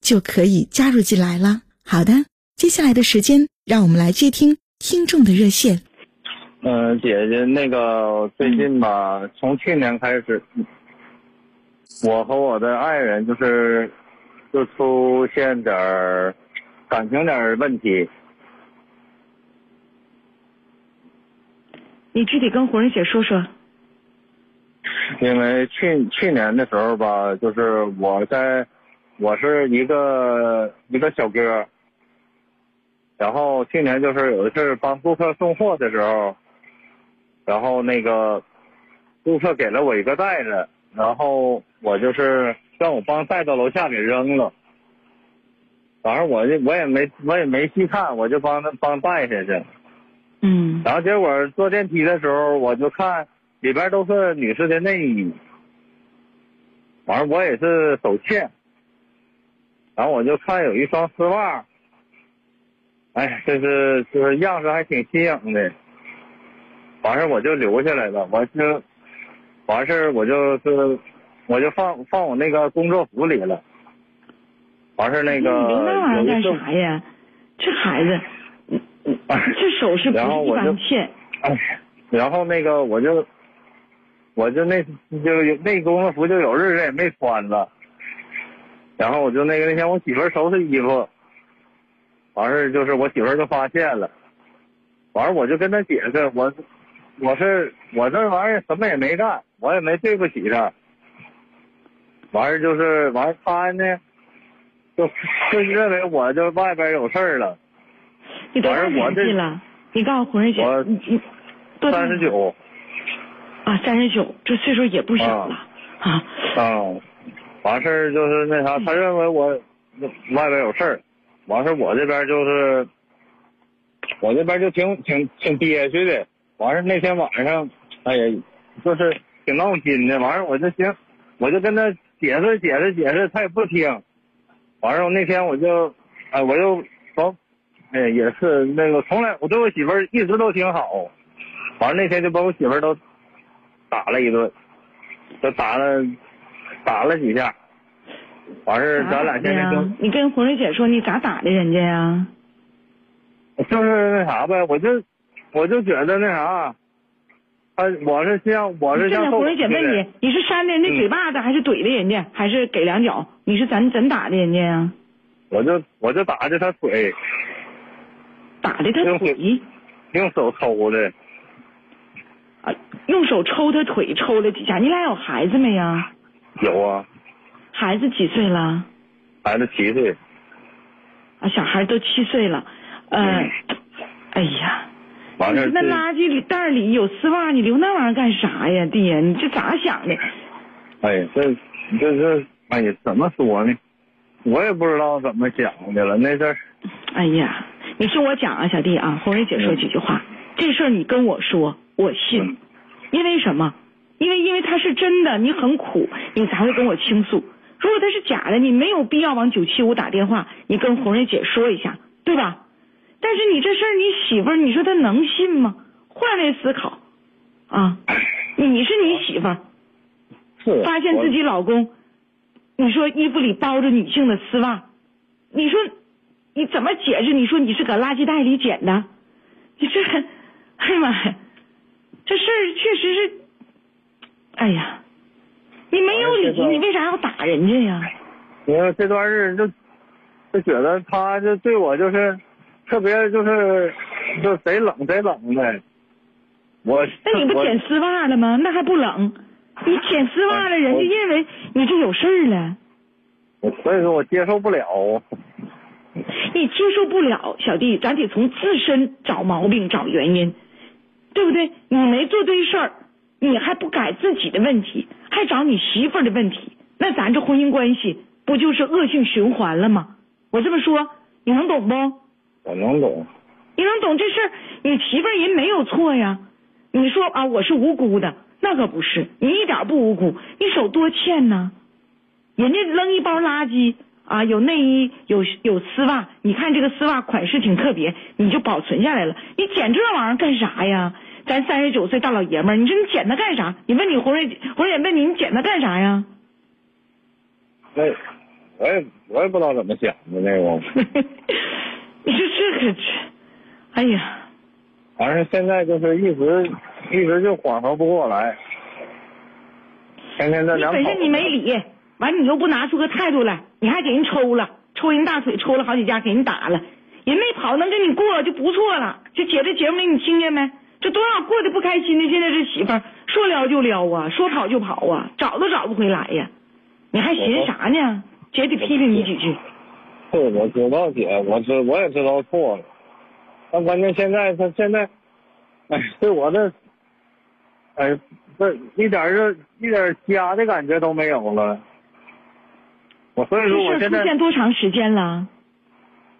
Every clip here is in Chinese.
就可以加入进来了。好的，接下来的时间，让我们来接听听众的热线。嗯，姐姐，那个最近吧，从去年开始，我和我的爱人就是就出现点儿感情点儿问题。你具体跟胡仁姐说说。因为去去年的时候吧，就是我在，我是一个一个小哥，然后去年就是有一次帮顾客送货的时候，然后那个顾客给了我一个袋子，然后我就是让我帮带到楼下给扔了，反正我就我也没我也没细看，我就帮他帮带下去。嗯，然后结果坐电梯的时候，我就看里边都是女士的内衣，完了我也是手欠，然后我就看有一双丝袜，哎，就是就是样式还挺新颖的，完事我就留下来了，我就完事我就是我就放放我那个工作服里了，完事那个留那玩意儿干啥呀？这孩子。这手是不是一般欠？哎，然后那个我就，我就那就那工作服就有日子也没穿了，然后我就那个那天我媳妇收拾衣服，完事就是我媳妇就发现了，完事我就跟她解释，我我是我这玩意儿什么也没干，我也没对不起她，完事就是完事她呢，就就认为我就外边有事儿了。你多大年纪了？你告诉胡仁姐，你你三十九啊，三十九，这岁数也不小了啊。啊，完事儿就是那啥，他认为我外边有事儿，完事儿我这边就是，我这边就挺挺挺憋屈的。完事儿那天晚上，哎呀，就是挺闹心的。完事儿我就行，我就跟他解释解释解释，他也不听。完事儿那天我就，哎，我就说。哎，也是那个，从来我对我媳妇儿一直都挺好，完了那天就把我媳妇儿都打了一顿，就打了打了几下，完事咱俩现在就你跟红瑞姐说你咋打的人家呀？就是那啥呗，我就我就觉得那啥，他我是像我是像红瑞姐问你，你是扇的人家嘴巴子，还是怼的人家，还是给两脚？你是怎怎打的人家呀？我就我就打的他腿。打的他腿，用手抽的。啊，用手抽他腿，抽了几下。你俩有孩子没呀？有啊。孩子几岁了？孩子七岁。啊，小孩都七岁了。嗯。哎呀。完事那垃圾里袋里有丝袜，你留那玩意儿干啥呀，弟呀？你这咋想的？哎呀，这这这，哎呀，怎么说呢？我也不知道怎么想的了，那事儿。哎呀。你听我讲啊，小弟啊，红蕊姐说几句话。这事儿你跟我说，我信。因为什么？因为因为他是真的，你很苦，你才会跟我倾诉。如果他是假的，你没有必要往九七五打电话，你跟红瑞姐说一下，对吧？但是你这事儿，你媳妇儿，你说她能信吗？换位思考啊，你是你媳妇儿，发现自己老公，你说衣服里包着女性的丝袜，你说。你怎么解释？你说你是搁垃圾袋里捡的？你这，哎呀妈呀，这事儿确实是，哎呀，你没有理，你为啥要打人家呀？我这段日子就就觉得他就对我就是特别就是就贼冷贼冷的。我那你不我剪丝袜了吗？那还不冷？你剪丝袜了，人家认为你这有事儿了，我所以说我接受不了。你接受不了，小弟，咱得从自身找毛病、找原因，对不对？你没做对事儿，你还不改自己的问题，还找你媳妇儿的问题，那咱这婚姻关系不就是恶性循环了吗？我这么说，你能懂不？我能懂，你能懂这事儿？你媳妇儿人没有错呀。你说啊，我是无辜的，那可不是，你一点不无辜，你手多欠呢。人家扔一包垃圾啊，有内衣，有有丝袜，你看这个丝袜款式挺特别，你就保存下来了。你捡这玩意儿干啥呀？咱三十九岁大老爷们儿，你说你捡它干啥？你问你红瑞，红瑞问你，你捡它干啥呀？那我也我也不知道怎么想的那个。你说这可这，哎呀。反正现在就是一直一直就缓和不过来，天天在两口你本身你没理，完你又不拿出个态度来，你还给人抽了，抽人大腿，抽了好几家，给人打了，人没跑能跟你过就不错了。就姐这节目里你听见没？这多少过得不开心的，现在这媳妇儿说撩就撩啊，说跑就跑啊，找都找不回来呀，你还寻思啥呢？姐得批评你几句。对，我知道姐，我知我也知道错了，但关键现在他现在，哎，对我这，哎，这一点儿就一点儿家的感觉都没有了。我所以说我这事出现在现多长时间了？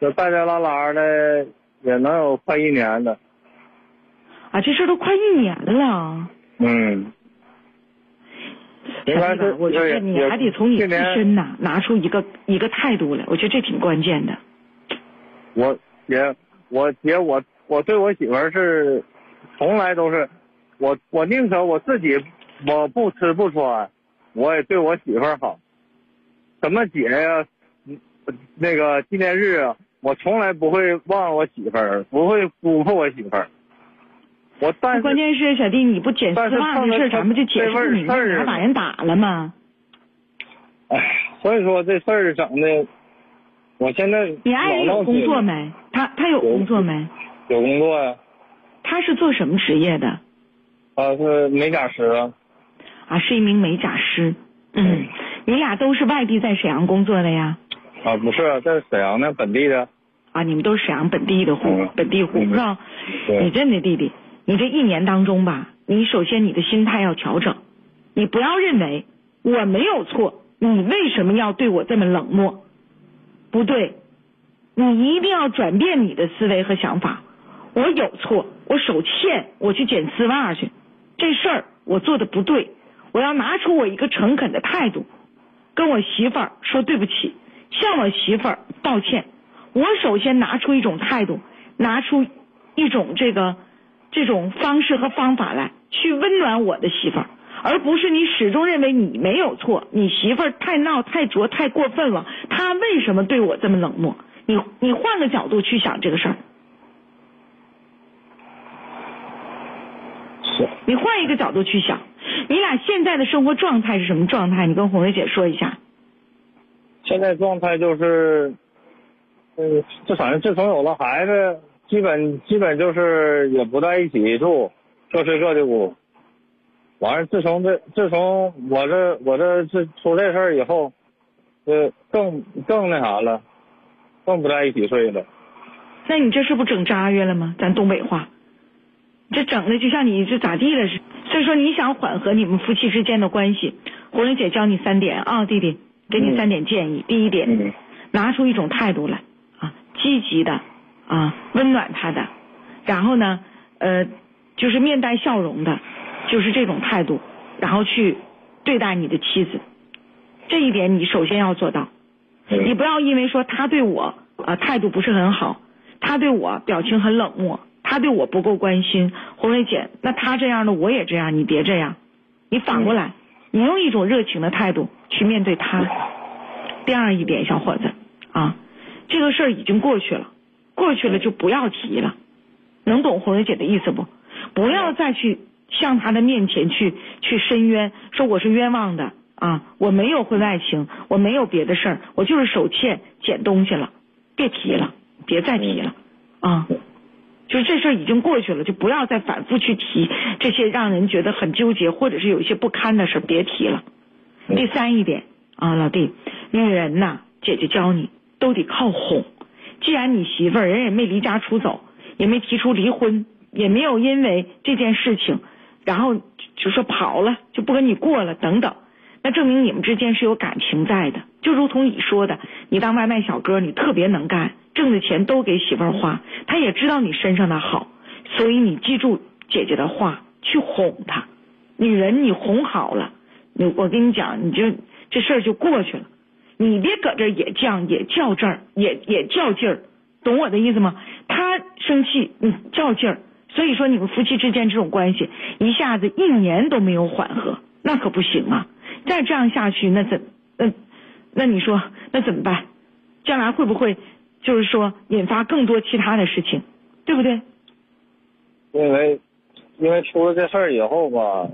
就带带拉拉的，也能有快一年了。啊，这事儿都快一年了。嗯，应该小弟吧是我觉得你还得从你自身呐拿出一个一个态度来，我觉得这挺关键的。我姐，我姐，我我对我媳妇儿是，从来都是，我我宁可我自己我不吃不穿，我也对我媳妇儿好。什么节呀、嗯那个纪念日啊，我从来不会忘我媳妇儿，不会辜负我媳妇儿。我但是关键是小弟，你不剪丝袜的事咱们就解释你事儿那还把人打了吗？哎，所以说这事儿整的，我现在你爱人有工作没？他他有工作没？有工作呀、他是做什么职业的？啊是美甲师啊。啊，是一名美甲师。嗯，你俩都是外地在沈阳工作的呀？啊，不是，在沈阳呢，本地的。啊，你们都是沈阳本地的户，嗯本地户嗯是吧？对你真的弟弟，你这一年当中吧，你首先你的心态要调整，你不要认为我没有错，你为什么要对我这么冷漠？不对，你一定要转变你的思维和想法。我有错，我手欠，我去捡丝袜去，这事儿我做的不对，我要拿出我一个诚恳的态度，跟我媳妇儿说对不起，向我媳妇儿道歉。我首先拿出一种态度，拿出一种这个这种方式和方法来，去温暖我的媳妇儿，而不是你始终认为你没有错，你媳妇儿太闹、太拙、太过分了，她为什么对我这么冷漠？你你换个角度去想这个事儿，是。你换一个角度去想，你俩现在的生活状态是什么状态？你跟红瑞姐说一下。现在状态就是，嗯，这反正自从有了孩子，基本基本就是也不在一起住，各睡各的屋。完了，自从这自从我这我这这出这事儿以后，呃，更更那啥了，更不在一起睡了。那你这是不整扎约了吗？咱东北话，这整的就像你这咋地了似的。所以说你想缓和你们夫妻之间的关系，红玲姐教你三点啊，弟弟，给你嗯三点建议。第一点，嗯拿出一种态度来啊，积极的啊，温暖他的，然后呢，呃，就是面带笑容的，就是这种态度，然后去对待你的妻子。这一点你首先要做到。你嗯不要因为说他对我啊、态度不是很好，他对我表情很冷漠，他对我不够关心，红瑞姐，那他这样的我也这样，你别这样，你反过来，你用一种热情的态度去面对他。第二一点，小伙子啊，这个事儿已经过去了，过去了就不要提了，能懂红蕊姐的意思不？不要再去向他的面前去去申冤，说我是冤枉的啊，我没有婚外情，我没有别的事儿，我就是手欠捡东西了，别提了，别再提了啊。就是这事儿已经过去了，就不要再反复去提这些让人觉得很纠结或者是有一些不堪的事儿，别提了。第三一点啊，老弟，女人呐，姐姐教你都得靠哄。既然你媳妇儿人也没离家出走，也没提出离婚，也没有因为这件事情，然后就说跑了就不跟你过了等等，那证明你们之间是有感情在的。就如同你说的，你当外卖小哥，你特别能干。挣的钱都给媳妇儿花，他也知道你身上的好，所以你记住姐姐的话，去哄她。女人你哄好了，我跟你讲，你就这事儿就过去了。你别搁这也犟也较真儿，也也较劲儿，懂我的意思吗？他生气你较劲儿，所以说你们夫妻之间这种关系一下子一年都没有缓和，那可不行啊！再这样下去，那怎那那你说那怎么办？将来会不会？就是说，引发更多其他的事情，对不对？因为，因为出了这事儿以后吧，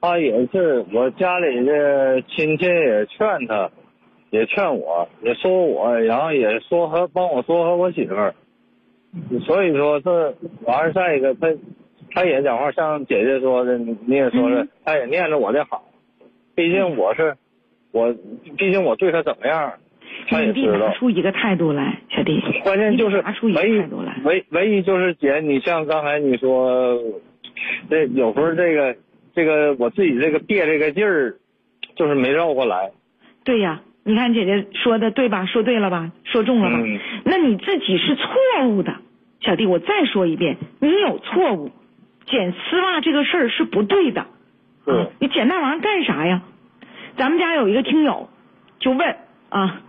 他也是我家里的亲戚也劝他，也劝我，也说我，然后也说和帮我说和我媳妇儿，所以说这完儿再一个，他他也讲话，像姐姐说的，你也说了，他也念着我的好，毕竟我是我，毕竟我对他怎么样。你得拿出一个态度来，小弟。关键就是拿出一个态度来。唯唯一就是姐，你像刚才你说，这有时候这个这个我自己这个憋这个劲儿，就是没绕过来。对呀，你看姐姐说的对吧？说对了吧？说中了吧？那你自己是错误的，小弟，我再说一遍，你有错误，剪丝袜这个事儿是不对的。嗯。你剪那玩意儿干啥呀？咱们家有一个听友就问啊。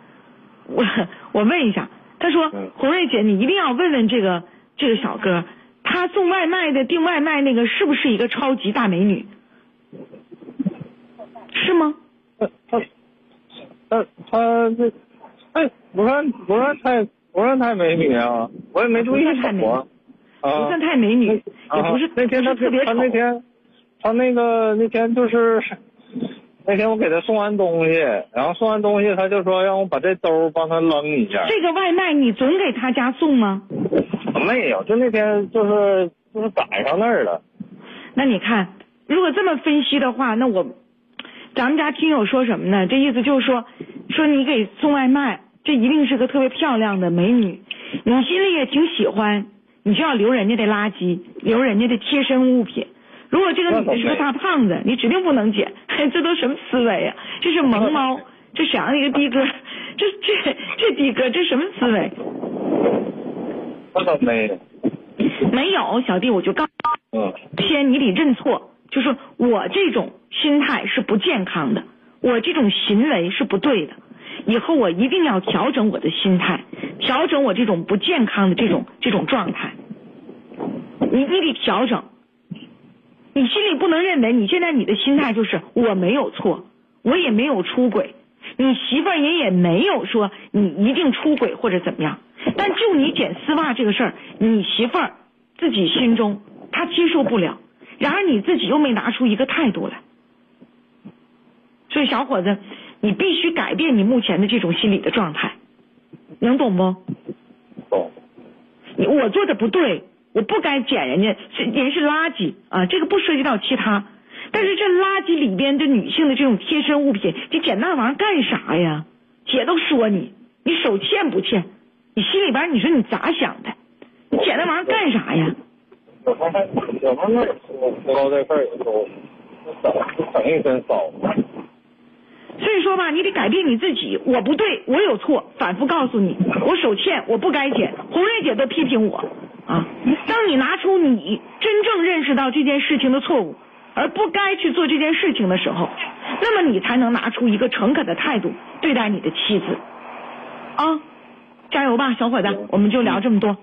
我我问一下，他说红瑞姐，你一定要问问这个这个小哥，他送外卖的订外卖那个是不是一个超级大美女？是吗？他他他他这哎，不算不算太不算太美女啊，我也没注意太美啊，不算太美女，也不是那天他特别他那天他那个那天就是。那天我给他送完东西，然后送完东西，他就说让我把这兜帮他扔一下。这个外卖你总给他家送吗？没有，就那天就是就是赶上那儿了。那你看，如果这么分析的话，那我咱们家听友说什么呢？这意思就是说，说你给送外卖，这一定是个特别漂亮的美女，你心里也挺喜欢，你就要留人家的垃圾，留人家的贴身物品。如果这个女的是个大胖子，你指定不能捡。这都什么思维呀？这是萌猫，这沈阳一个的哥，这这这的哥这什么思维？我倒没。没有，小弟我就告。嗯。先你得认错，就是我这种心态是不健康的，我这种行为是不对的，以后我一定要调整我的心态，调整我这种不健康的这种这种状态。你你得调整。你心里不能认为你现在你的心态就是我没有错，我也没有出轨，你媳妇儿也也没有说你一定出轨或者怎么样，但就你剪丝袜这个事儿，你媳妇儿自己心中她接受不了，然而你自己又没拿出一个态度来，所以小伙子，你必须改变你目前的这种心理的状态，能懂不？懂。我做的不对。我不该捡人家，人是垃圾啊！这个不涉及到其他，但是这垃圾里边的女性的这种贴身物品，你捡那玩意儿干啥呀？姐都说你，你手欠不欠？你心里边你说你咋想的？你捡那玩意儿干啥呀？有时候有时候那说到这事儿以后，省省一身骚。所以说吧，你得改变你自己。我不对，我有错，反复告诉你，我手欠，我不该捡。红瑞姐都批评我。啊！当你拿出你真正认识到这件事情的错误，而不该去做这件事情的时候，那么你才能拿出一个诚恳的态度对待你的妻子。啊，加油吧，小伙子！我们就聊这么多。